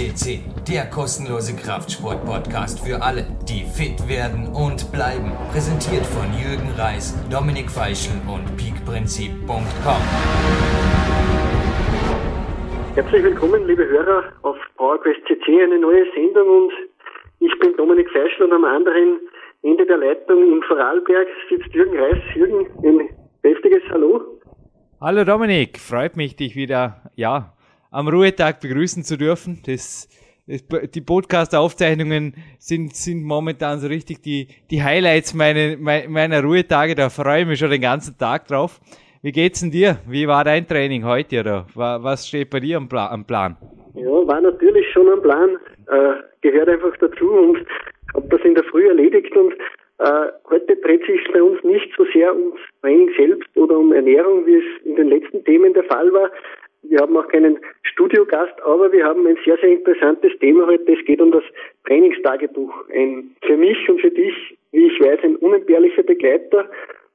CC, der kostenlose Kraftsport-Podcast für alle, die fit werden und bleiben. Präsentiert von Jürgen Reis, Dominik Feischl und peakprinzip.com. Herzlich willkommen, liebe Hörer, auf PowerQuest CC, eine neue Sendung und ich bin Dominik Feischl und am anderen Ende der Leitung in Vorarlberg sitzt Jürgen Reis. Jürgen, ein heftiges Hallo. Hallo Dominik, freut mich, dich wieder, ja, am Ruhetag begrüßen zu dürfen. Das, das die Podcast-Aufzeichnungen sind, sind momentan so richtig die, die Highlights meine, meiner Ruhetage. Da freue ich mich schon den ganzen Tag drauf. Wie geht's denn dir? Wie war dein Training heute oder was steht bei dir am, Pla am Plan? Ja, war natürlich schon am Plan. Äh, gehört einfach dazu und habe das in der Früh erledigt und äh, heute dreht sich bei uns nicht so sehr ums Training selbst oder um Ernährung, wie es in den letzten Themen der Fall war, wir haben auch keinen Studiogast, aber wir haben ein sehr, sehr interessantes Thema heute. Es geht um das Trainingstagebuch. Ein für mich und für dich, wie ich weiß, ein unentbehrlicher Begleiter.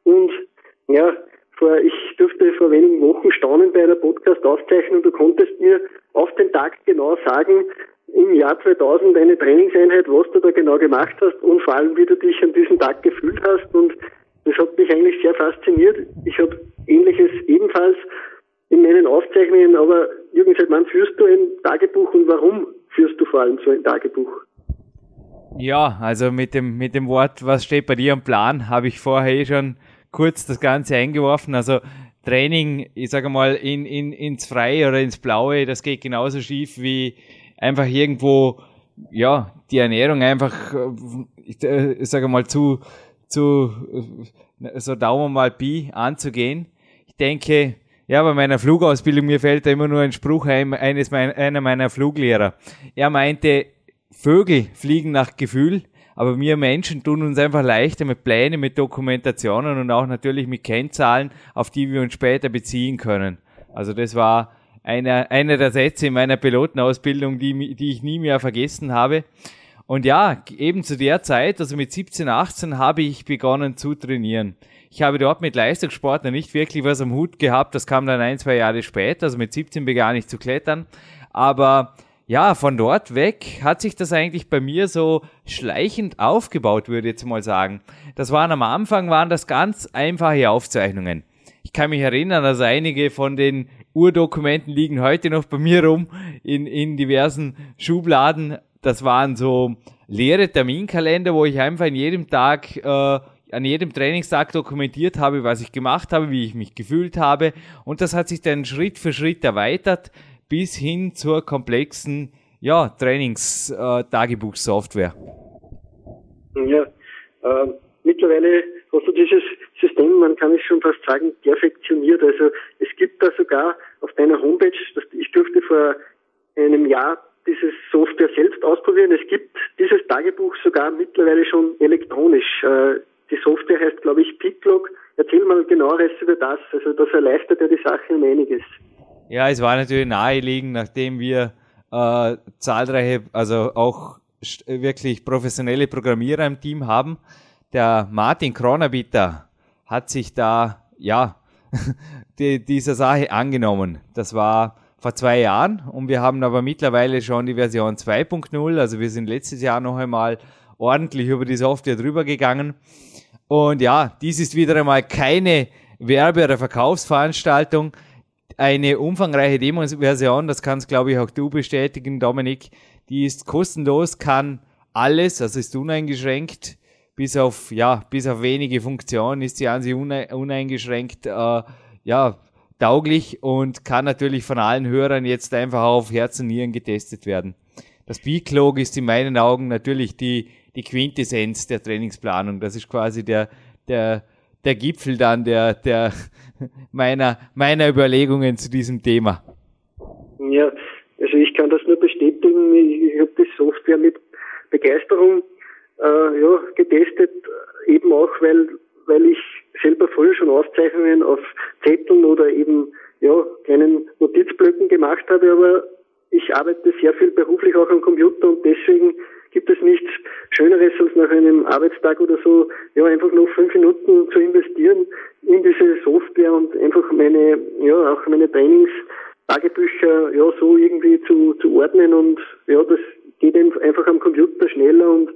Und ja, vor, ich durfte vor wenigen Wochen staunen bei einer Podcast-Aufzeichnung. Du konntest mir auf den Tag genau sagen, im Jahr 2000 eine Trainingseinheit, was du da genau gemacht hast und vor allem, wie du dich an diesem Tag gefühlt hast. Und das hat mich eigentlich sehr fasziniert. Ich habe Ähnliches ebenfalls in meinen Aufzeichnungen, aber Jürgen, seit wann führst du ein Tagebuch und warum führst du vor allem so ein Tagebuch? Ja, also mit dem, mit dem Wort, was steht bei dir am Plan, habe ich vorher eh schon kurz das Ganze eingeworfen. Also Training, ich sage mal, in, in, ins Freie oder ins Blaue, das geht genauso schief wie einfach irgendwo, ja, die Ernährung einfach, ich, äh, ich sage mal, zu, zu, so Daumen mal Pi anzugehen. Ich denke, ja, bei meiner Flugausbildung, mir fällt da immer nur ein Spruch ein, eines meiner, einer meiner Fluglehrer. Er meinte, Vögel fliegen nach Gefühl, aber wir Menschen tun uns einfach leichter mit Plänen, mit Dokumentationen und auch natürlich mit Kennzahlen, auf die wir uns später beziehen können. Also das war einer, einer der Sätze in meiner Pilotenausbildung, die, die ich nie mehr vergessen habe. Und ja, eben zu der Zeit, also mit 17, 18, habe ich begonnen zu trainieren. Ich habe dort mit Leistungssport noch nicht wirklich was am Hut gehabt. Das kam dann ein, zwei Jahre später. Also mit 17 begann ich zu klettern. Aber ja, von dort weg hat sich das eigentlich bei mir so schleichend aufgebaut, würde ich jetzt mal sagen. Das waren am Anfang, waren das ganz einfache Aufzeichnungen. Ich kann mich erinnern, also einige von den Urdokumenten liegen heute noch bei mir rum in, in diversen Schubladen. Das waren so leere Terminkalender, wo ich einfach in jedem Tag äh, an jedem Trainingstag dokumentiert habe, was ich gemacht habe, wie ich mich gefühlt habe. Und das hat sich dann Schritt für Schritt erweitert bis hin zur komplexen ja, Trainings-Tagebuchsoftware. Ja, äh, mittlerweile hast du dieses System, man kann es schon fast sagen, perfektioniert. Also es gibt da sogar auf deiner Homepage, ich durfte vor einem Jahr dieses Software selbst ausprobieren. Es gibt dieses Tagebuch sogar mittlerweile schon elektronisch. Äh, die Software heißt, glaube ich, Pitlog. Erzähl mal genaueres über das. Also das erleichtert ja die Sache um einiges. Ja, es war natürlich naheliegend, nachdem wir äh, zahlreiche, also auch wirklich professionelle Programmierer im Team haben. Der Martin Kronabitter hat sich da, ja, die, dieser Sache angenommen. Das war vor zwei Jahren und wir haben aber mittlerweile schon die Version 2.0. Also wir sind letztes Jahr noch einmal ordentlich über die Software drüber gegangen. Und ja, dies ist wieder einmal keine Werbe- oder Verkaufsveranstaltung. Eine umfangreiche Demo-Version, das kannst glaube ich auch du bestätigen, Dominik, die ist kostenlos, kann alles, also ist uneingeschränkt, bis auf, ja, bis auf wenige Funktionen ist sie an sich uneingeschränkt, äh, ja, tauglich und kann natürlich von allen Hörern jetzt einfach auf Herz und Nieren getestet werden. Das B-Clog ist in meinen Augen natürlich die die Quintessenz der Trainingsplanung. Das ist quasi der, der, der Gipfel dann der, der meiner, meiner Überlegungen zu diesem Thema. Ja, also ich kann das nur bestätigen. Ich, ich habe die Software mit Begeisterung äh, ja, getestet, eben auch weil, weil ich selber früher schon Aufzeichnungen auf Zetteln oder eben ja, kleinen Notizblöcken gemacht habe, aber ich arbeite sehr viel beruflich auch am Computer und deswegen gibt es nichts Schöneres, als nach einem Arbeitstag oder so, ja, einfach noch fünf Minuten zu investieren in diese Software und einfach meine, ja, auch meine Trainingstagebücher, ja, so irgendwie zu, zu ordnen und ja, das geht einfach am Computer schneller und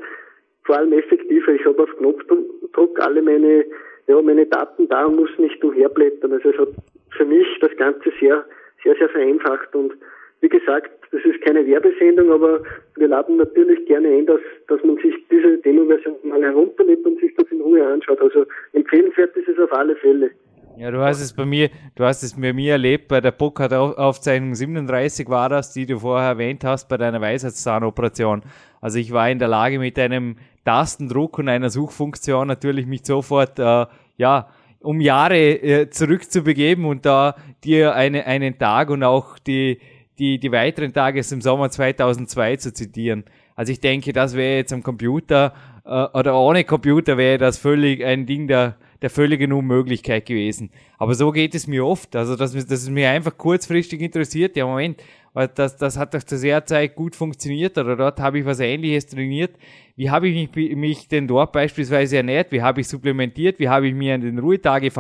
vor allem effektiver. Ich habe auf Knopfdruck alle meine, ja, meine Daten da und muss nicht umherblättern. Also es hat für mich das Ganze sehr, sehr, sehr vereinfacht und wie gesagt, das ist keine Werbesendung, aber wir laden natürlich gerne ein, dass, dass man sich diese Demo-Version mal herunterlädt und sich das in Ruhe anschaut. Also empfehlenswert ist es auf alle Fälle. Ja, du hast es bei mir, du hast es bei mir erlebt, bei der Burkhardt-Aufzeichnung 37 war das, die du vorher erwähnt hast, bei deiner Weisheitszahnoperation. Also ich war in der Lage, mit einem Tastendruck und einer Suchfunktion natürlich mich sofort, äh, ja, um Jahre äh, zurückzubegeben und da dir eine, einen Tag und auch die, die, die weiteren Tage im Sommer 2002 zu zitieren. Also ich denke, das wäre jetzt am Computer äh, oder ohne Computer wäre das völlig ein Ding der, der völligen Unmöglichkeit gewesen. Aber so geht es mir oft. Also, dass, dass es mir einfach kurzfristig interessiert, ja Moment, das, das hat doch zu sehr Zeit gut funktioniert oder dort habe ich was ähnliches trainiert. Wie habe ich mich, mich denn dort beispielsweise ernährt? Wie habe ich supplementiert? Wie habe ich mir an den Ruhetagen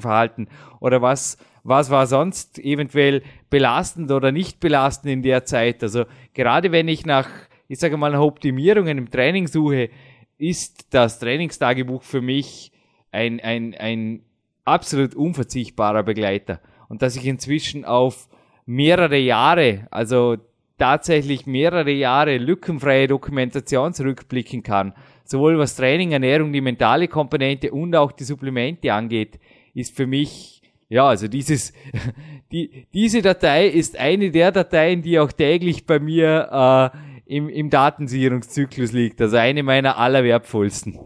verhalten? Oder was, was war sonst eventuell belastend oder nicht belastend in der Zeit? Also gerade wenn ich nach, ich sage mal, nach Optimierungen im Training suche, ist das Trainingstagebuch für mich ein, ein, ein absolut unverzichtbarer Begleiter. Und dass ich inzwischen auf mehrere Jahre, also tatsächlich mehrere Jahre lückenfreie Dokumentation zurückblicken kann, sowohl was Training, Ernährung, die mentale Komponente und auch die Supplemente angeht, ist für mich, ja, also dieses, die, diese Datei ist eine der Dateien, die auch täglich bei mir äh, im, im Datensicherungszyklus liegt, also eine meiner allerwertvollsten.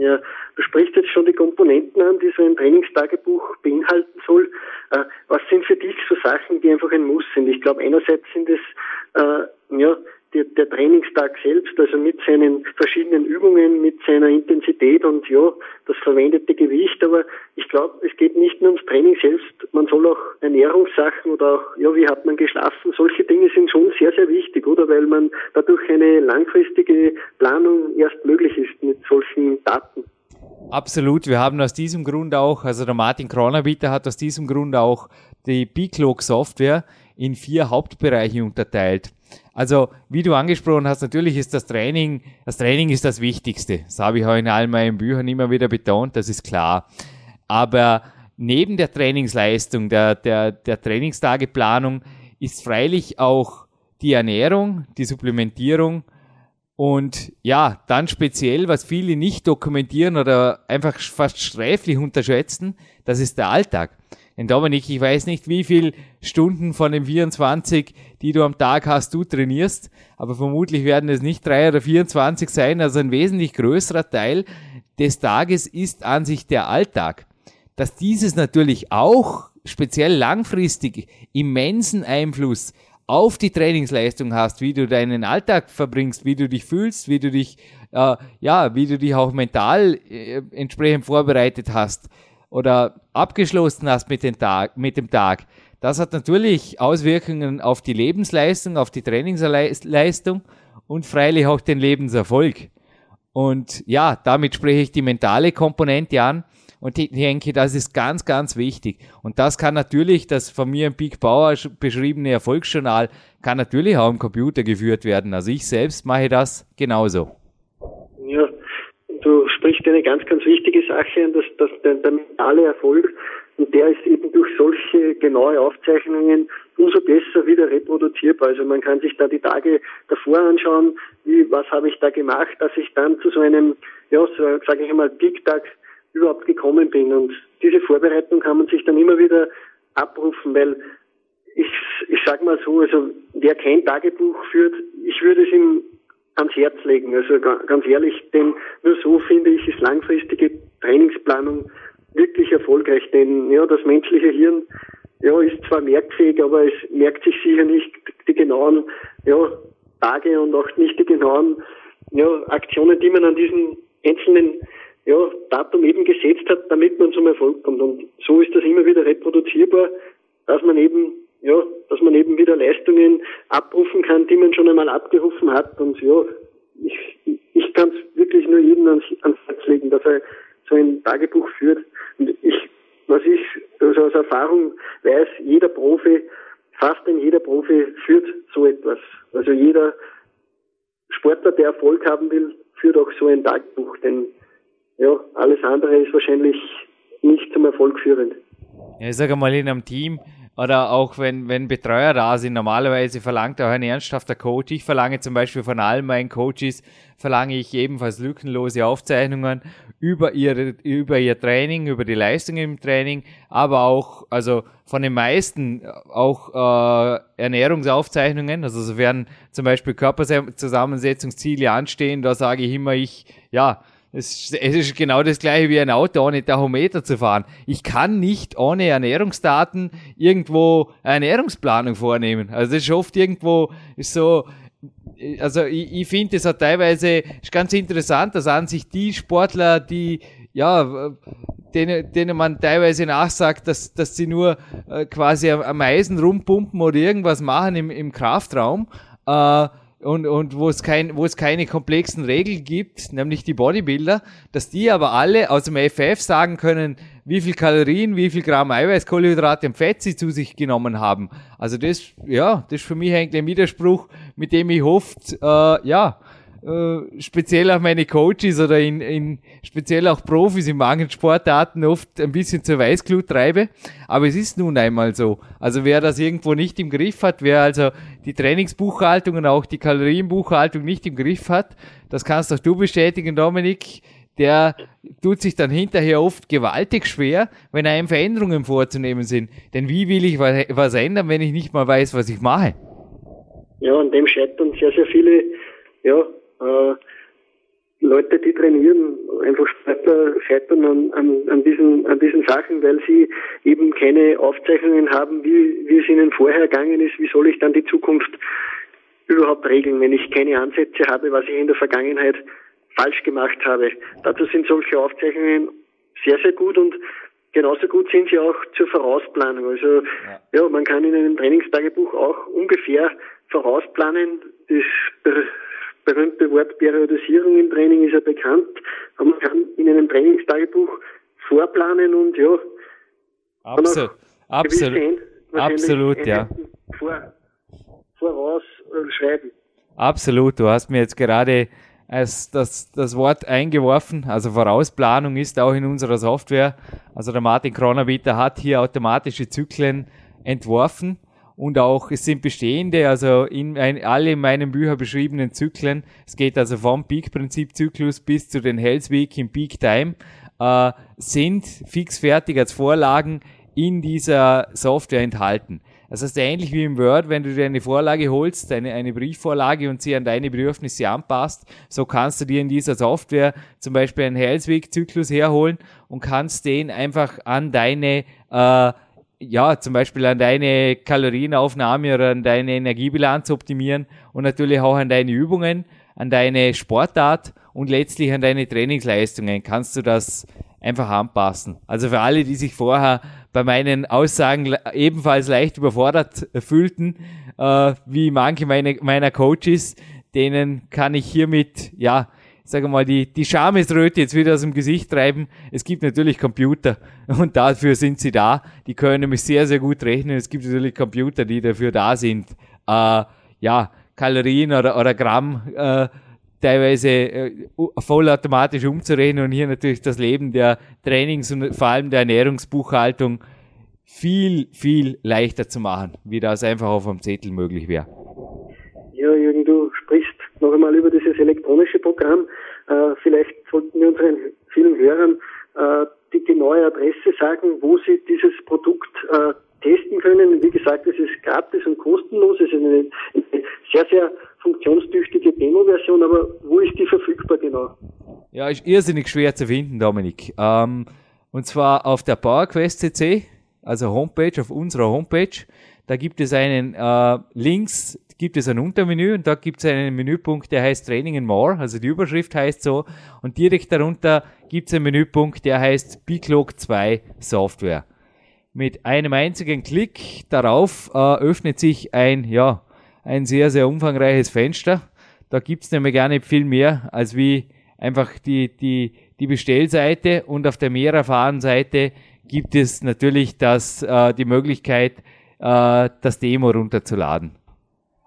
Ja, Du sprichst jetzt schon die Komponenten an, die so ein Trainingstagebuch beinhalten soll. Äh, was sind für dich so Sachen, die einfach ein Muss sind? Ich glaube, einerseits sind es äh, ja, der, der Trainingstag selbst, also mit seinen verschiedenen Übungen, mit seiner Intensität und ja, das verwendete Gewicht. Aber ich glaube, es geht nicht nur ums Training selbst, man soll auch Ernährungssachen oder auch, ja, wie hat man geschlafen, solche Dinge sind schon sehr, sehr wichtig, oder? Weil man dadurch eine langfristige Planung erst möglich ist mit solchen Daten. Absolut. Wir haben aus diesem Grund auch, also der Martin Kronabieter hat aus diesem Grund auch die B-Cloak Software in vier Hauptbereiche unterteilt. Also, wie du angesprochen hast, natürlich ist das Training, das Training ist das Wichtigste. Das habe ich auch in all meinen Büchern immer wieder betont, das ist klar. Aber neben der Trainingsleistung, der, der, der Trainingstageplanung ist freilich auch die Ernährung, die Supplementierung, und ja, dann speziell, was viele nicht dokumentieren oder einfach fast sträflich unterschätzen, das ist der Alltag. Denn Dominik, ich weiß nicht, wie viel Stunden von den 24, die du am Tag hast, du trainierst, aber vermutlich werden es nicht drei oder 24 sein. Also ein wesentlich größerer Teil des Tages ist an sich der Alltag. Dass dieses natürlich auch speziell langfristig immensen Einfluss auf die Trainingsleistung hast, wie du deinen Alltag verbringst, wie du dich fühlst, wie du dich, äh, ja, wie du dich auch mental äh, entsprechend vorbereitet hast oder abgeschlossen hast mit, den Tag, mit dem Tag. Das hat natürlich Auswirkungen auf die Lebensleistung, auf die Trainingsleistung und freilich auch den Lebenserfolg. Und ja, damit spreche ich die mentale Komponente an. Und ich denke, das ist ganz, ganz wichtig. Und das kann natürlich, das von mir im Big Power beschriebene Erfolgsjournal, kann natürlich auch im Computer geführt werden. Also ich selbst mache das genauso. Sprichst eine ganz, ganz wichtige Sache dass, dass der, der mentale Erfolg, und der ist eben durch solche genaue Aufzeichnungen umso besser wieder reproduzierbar. Also man kann sich da die Tage davor anschauen, wie, was habe ich da gemacht, dass ich dann zu so einem, ja, so, sage ich einmal, Big-Tag überhaupt gekommen bin. Und diese Vorbereitung kann man sich dann immer wieder abrufen, weil ich, ich sage mal so, also wer kein Tagebuch führt, ich würde es ihm ans Herz legen. Also ganz ehrlich, denn nur so finde ich, ist langfristige Trainingsplanung wirklich erfolgreich. Denn ja, das menschliche Hirn ja, ist zwar merkfähig, aber es merkt sich sicher nicht die genauen ja, Tage und auch nicht die genauen ja, Aktionen, die man an diesen einzelnen ja, Datum eben gesetzt hat, damit man zum Erfolg kommt. Und so ist das immer wieder reproduzierbar, dass man eben, ja, dass man eben wieder Leistungen abrufen kann, die man schon einmal abgerufen hat. Und ja, ich, ich kann es wirklich nur jedem ans, ans Herz legen, dass er so ein Tagebuch führt. Und ich, was ich also aus Erfahrung weiß, jeder Profi fast ein jeder Profi führt so etwas. Also jeder Sportler, der Erfolg haben will, führt auch so ein Tagebuch, denn ja, alles andere ist wahrscheinlich nicht zum Erfolg führend. Ja, ich sage mal in einem Team oder auch wenn, wenn Betreuer da sind, normalerweise verlangt auch ein ernsthafter Coach. Ich verlange zum Beispiel von allen meinen Coaches, verlange ich ebenfalls lückenlose Aufzeichnungen über ihre, über ihr Training, über die Leistung im Training, aber auch, also von den meisten auch äh, Ernährungsaufzeichnungen. Also sofern zum Beispiel Körperzusammensetzungsziele anstehen, da sage ich immer, ich, ja, es, es ist genau das gleiche wie ein Auto ohne Tachometer zu fahren. Ich kann nicht ohne Ernährungsdaten irgendwo eine Ernährungsplanung vornehmen. Also das ist oft irgendwo ist so, also ich, ich finde es auch teilweise ist ganz interessant, dass an sich die Sportler, die ja, denen, denen man teilweise nachsagt, dass, dass sie nur äh, quasi am Eisen rumpumpen oder irgendwas machen im, im Kraftraum, äh, und, und wo es kein, wo es keine komplexen Regeln gibt, nämlich die Bodybuilder, dass die aber alle aus dem FF sagen können, wie viel Kalorien, wie viel Gramm Eiweiß, Kohlenhydrate und Fett sie zu sich genommen haben. Also das, ja, das ist für mich eigentlich ein Widerspruch, mit dem ich hoffe, äh, ja, äh, speziell auch meine Coaches oder in, in speziell auch Profis in manchen Sportarten oft ein bisschen zur Weißglut treibe. Aber es ist nun einmal so. Also wer das irgendwo nicht im Griff hat, wer also die Trainingsbuchhaltung und auch die Kalorienbuchhaltung nicht im Griff hat, das kannst auch du bestätigen, Dominik, der tut sich dann hinterher oft gewaltig schwer, wenn einem Veränderungen vorzunehmen sind. Denn wie will ich was ändern, wenn ich nicht mal weiß, was ich mache? Ja, an dem scheitern sehr, sehr viele ja, äh, Leute, die trainieren, einfach Sportler scheitern an, an, an, diesen, an diesen Sachen, weil sie eben keine Aufzeichnungen haben, wie, wie es ihnen vorher gegangen ist. Wie soll ich dann die Zukunft überhaupt regeln, wenn ich keine Ansätze habe, was ich in der Vergangenheit falsch gemacht habe. Dazu sind solche Aufzeichnungen sehr, sehr gut und genauso gut sind sie auch zur Vorausplanung. Also ja, ja man kann in einem Trainingstagebuch auch ungefähr vorausplanen. Das berühmte Wort Periodisierung im Training ist ja bekannt. Aber man kann in einem Trainingstagebuch vorplanen und ja. Absolut. Absolut. Absolut, ja. Vor, voraus äh, schreiben. Absolut. Du hast mir jetzt gerade als das, das Wort eingeworfen. Also Vorausplanung ist auch in unserer Software. Also der Martin Kronabieter hat hier automatische Zyklen entworfen und auch es sind bestehende, also in ein, alle in meinen Büchern beschriebenen Zyklen. Es geht also vom Peak-Prinzip-Zyklus bis zu den Health Week im Peak Time, äh, sind fixfertig als Vorlagen in dieser Software enthalten. Das heißt, ähnlich wie im Word, wenn du dir eine Vorlage holst, eine, eine Briefvorlage und sie an deine Bedürfnisse anpasst, so kannst du dir in dieser Software zum Beispiel einen Health Week Zyklus herholen und kannst den einfach an deine äh, ja, zum Beispiel an deine Kalorienaufnahme oder an deine Energiebilanz optimieren und natürlich auch an deine Übungen, an deine Sportart und letztlich an deine Trainingsleistungen kannst du das einfach anpassen. Also für alle, die sich vorher bei meinen Aussagen ebenfalls leicht überfordert fühlten, äh, wie manche meine, meiner Coaches, denen kann ich hiermit, ja, sage mal, die, die Schamesröte jetzt wieder aus dem Gesicht treiben. Es gibt natürlich Computer und dafür sind sie da. Die können nämlich sehr, sehr gut rechnen. Es gibt natürlich Computer, die dafür da sind, äh, ja, Kalorien oder, oder Gramm äh, teilweise äh, vollautomatisch umzurechnen und hier natürlich das Leben der Trainings und vor allem der Ernährungsbuchhaltung viel, viel leichter zu machen, wie das einfach auf dem Zettel möglich wäre. Ja, Jürgen, du noch einmal über dieses elektronische Programm. Äh, vielleicht sollten wir unseren vielen Hörern äh, die genaue Adresse sagen, wo sie dieses Produkt äh, testen können. Wie gesagt, es ist gratis und kostenlos. Es ist eine, sehr, sehr funktionstüchtige Demo-Version, aber wo ist die verfügbar genau? Ja, ist irrsinnig schwer zu finden, Dominik. Ähm, und zwar auf der PowerQuest CC, also Homepage, auf unserer Homepage. Da gibt es einen äh, Links gibt es ein Untermenü und da gibt es einen Menüpunkt, der heißt Training and More, also die Überschrift heißt so und direkt darunter gibt es einen Menüpunkt, der heißt Bclog 2 Software. Mit einem einzigen Klick darauf äh, öffnet sich ein, ja, ein sehr, sehr umfangreiches Fenster. Da gibt es nämlich gar nicht viel mehr, als wie einfach die, die, die Bestellseite und auf der mehr erfahren Seite gibt es natürlich das, äh, die Möglichkeit, äh, das Demo runterzuladen.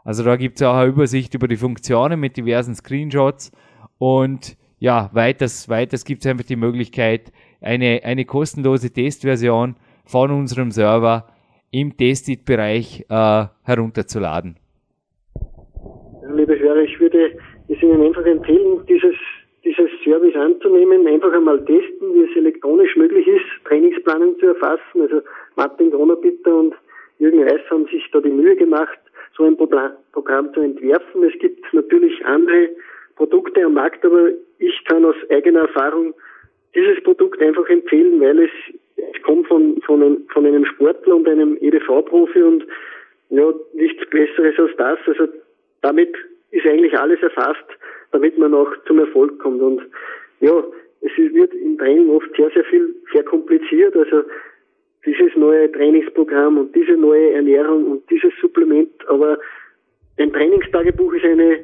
Also da gibt es auch eine Übersicht über die Funktionen mit diversen Screenshots und ja, weiters, weiters gibt es einfach die Möglichkeit, eine, eine kostenlose Testversion von unserem Server im Testit-Bereich äh, herunterzuladen. Liebe Hörer, ich würde es Ihnen einfach empfehlen, dieses, dieses Service anzunehmen, einfach einmal testen, wie es elektronisch möglich ist, Trainingsplanung zu erfassen. Also Martin Gronerbitter und Jürgen Reis haben sich da die Mühe gemacht, so ein Programm zu entwerfen. Es gibt natürlich andere Produkte am Markt, aber ich kann aus eigener Erfahrung dieses Produkt einfach empfehlen, weil es, es kommt von, von, einem, von einem Sportler und einem EDV-Profi und ja, nichts Besseres als das. Also damit ist eigentlich alles erfasst, damit man auch zum Erfolg kommt. Und ja, es wird im Training oft sehr, sehr viel verkompliziert. Also dieses neue Trainingsprogramm und diese neue Ernährung und dieses Supplement. Aber ein Trainingstagebuch ist eine,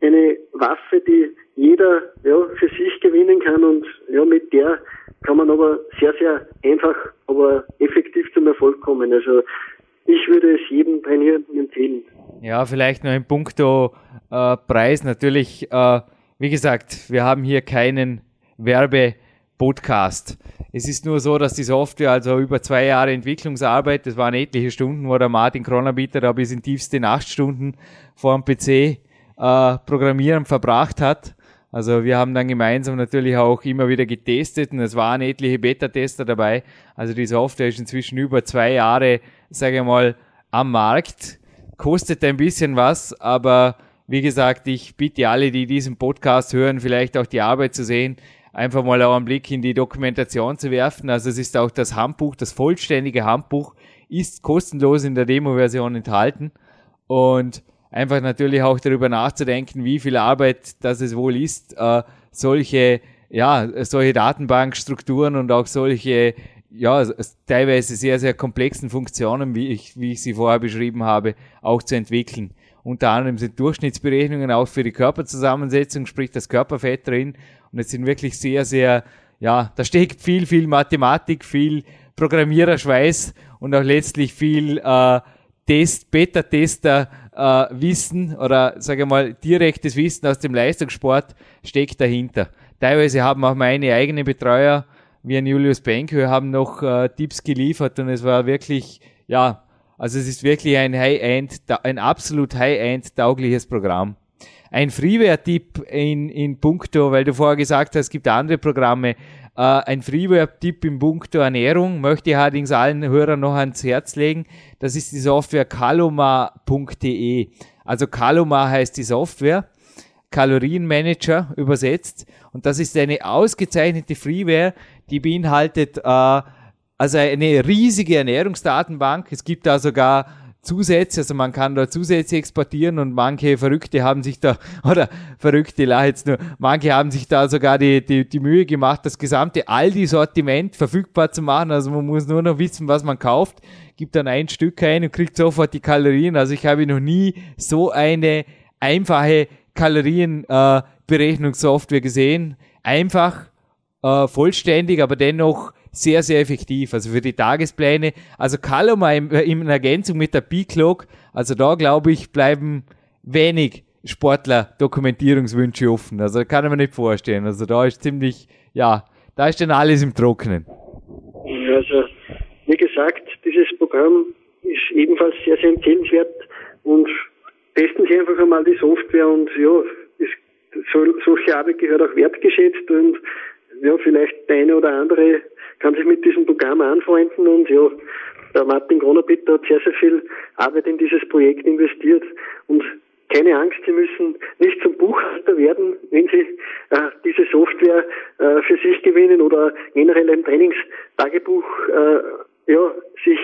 eine Waffe, die jeder ja, für sich gewinnen kann und ja, mit der kann man aber sehr, sehr einfach, aber effektiv zum Erfolg kommen. Also ich würde es jedem Trainierenden empfehlen. Ja, vielleicht noch ein puncto äh, Preis. Natürlich, äh, wie gesagt, wir haben hier keinen Werbepodcast. Es ist nur so, dass die Software, also über zwei Jahre Entwicklungsarbeit, das waren etliche Stunden, wo der Martin Kronabieter da bis in tiefste Nachtstunden vor dem PC äh, Programmieren verbracht hat. Also wir haben dann gemeinsam natürlich auch immer wieder getestet und es waren etliche Beta-Tester dabei. Also die Software ist inzwischen über zwei Jahre, sage ich mal, am Markt. Kostet ein bisschen was, aber wie gesagt, ich bitte alle, die diesen Podcast hören, vielleicht auch die Arbeit zu sehen einfach mal auch einen Blick in die Dokumentation zu werfen. Also es ist auch das Handbuch, das vollständige Handbuch ist kostenlos in der Demo-Version enthalten und einfach natürlich auch darüber nachzudenken, wie viel Arbeit das es wohl ist, äh, solche ja, solche Datenbankstrukturen und auch solche ja, teilweise sehr, sehr komplexen Funktionen, wie ich, wie ich sie vorher beschrieben habe, auch zu entwickeln. Unter anderem sind Durchschnittsberechnungen auch für die Körperzusammensetzung, sprich das Körperfett drin und es sind wirklich sehr, sehr, ja, da steckt viel, viel Mathematik, viel Programmiererschweiß und auch letztlich viel äh, Test, Beta-Tester äh, Wissen oder sage mal direktes Wissen aus dem Leistungssport steckt dahinter. Teilweise haben auch meine eigenen Betreuer, wie ein Julius Benke, haben noch äh, Tipps geliefert und es war wirklich, ja, also es ist wirklich ein High-End, ein absolut High-End taugliches Programm. Ein Freeware-Tipp in, in puncto, weil du vorher gesagt hast, es gibt andere Programme. Äh, ein Freeware-Tipp in puncto Ernährung möchte ich allerdings allen Hörern noch ans Herz legen. Das ist die Software kaloma.de. Also Kaloma heißt die Software. Kalorienmanager übersetzt. Und das ist eine ausgezeichnete Freeware, die beinhaltet äh, also eine riesige Ernährungsdatenbank. Es gibt da sogar Zusätze, also man kann da Zusätze exportieren und manche Verrückte haben sich da, oder Verrückte, la jetzt nur, manche haben sich da sogar die, die, die Mühe gemacht, das gesamte Aldi-Sortiment verfügbar zu machen. Also man muss nur noch wissen, was man kauft, gibt dann ein Stück ein und kriegt sofort die Kalorien. Also ich habe noch nie so eine einfache Kalorienberechnungssoftware äh, gesehen. Einfach, äh, vollständig, aber dennoch sehr, sehr effektiv. Also für die Tagespläne. Also Kaloma in, in Ergänzung mit der B-Clock. Also da glaube ich, bleiben wenig Sportler Dokumentierungswünsche offen. Also kann ich mir nicht vorstellen. Also da ist ziemlich, ja, da ist dann alles im Trockenen. Also, wie gesagt, dieses Programm ist ebenfalls sehr, sehr empfehlenswert und testen Sie einfach einmal die Software und ja, ist, so, solche Arbeit gehört auch wertgeschätzt und ja, vielleicht der eine oder andere kann sich mit diesem Programm anfreunden und ja, der Martin Gronerbitter hat sehr, sehr viel Arbeit in dieses Projekt investiert und keine Angst, Sie müssen nicht zum Buchhalter werden, wenn Sie äh, diese Software äh, für sich gewinnen oder generell ein Trainingstagebuch äh, ja, sich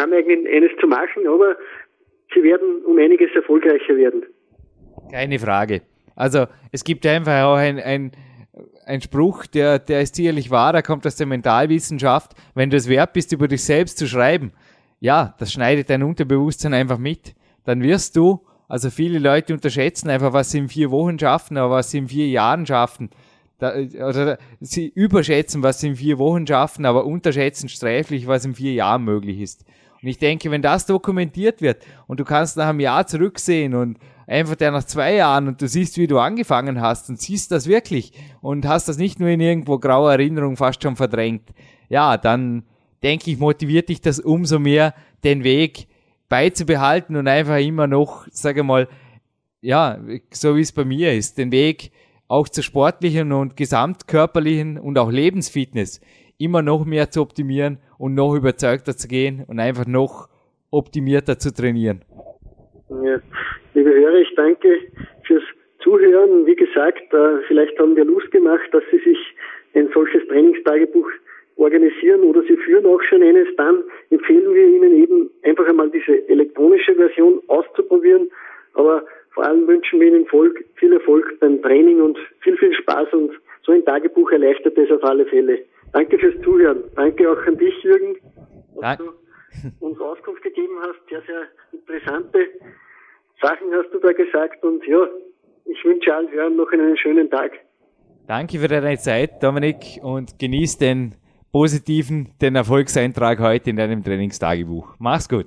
aneignen, eines zu machen, aber Sie werden um einiges erfolgreicher werden. Keine Frage. Also es gibt einfach auch ein, ein ein Spruch, der, der ist sicherlich wahr, der kommt aus der Mentalwissenschaft. Wenn du es wert bist, über dich selbst zu schreiben, ja, das schneidet dein Unterbewusstsein einfach mit. Dann wirst du, also viele Leute unterschätzen einfach, was sie in vier Wochen schaffen, aber was sie in vier Jahren schaffen. Da, oder sie überschätzen, was sie in vier Wochen schaffen, aber unterschätzen sträflich, was in vier Jahren möglich ist. Und ich denke, wenn das dokumentiert wird und du kannst nach einem Jahr zurücksehen und einfach der nach zwei Jahren und du siehst, wie du angefangen hast und siehst das wirklich und hast das nicht nur in irgendwo grauer Erinnerung fast schon verdrängt, ja, dann denke ich, motiviert dich das umso mehr, den Weg beizubehalten und einfach immer noch, sage mal, ja, so wie es bei mir ist, den Weg auch zur sportlichen und gesamtkörperlichen und auch Lebensfitness immer noch mehr zu optimieren und noch überzeugter zu gehen und einfach noch optimierter zu trainieren. Ja. Liebe Hörer, ich danke fürs Zuhören. Wie gesagt, äh, vielleicht haben wir Lust gemacht, dass Sie sich ein solches Trainingstagebuch organisieren oder Sie führen auch schon eines, dann empfehlen wir Ihnen eben einfach einmal diese elektronische Version auszuprobieren. Aber vor allem wünschen wir Ihnen viel Erfolg beim Training und viel, viel Spaß und so ein Tagebuch erleichtert es auf alle Fälle. Danke fürs Zuhören. Danke auch an dich, Jürgen, dass du uns Auskunft gegeben hast. Sehr, sehr interessante Sachen hast du da gesagt und ja, ich wünsche allen Hörern noch einen schönen Tag. Danke für deine Zeit, Dominik, und genieß den positiven, den Erfolgseintrag heute in deinem Trainingstagebuch. Mach's gut.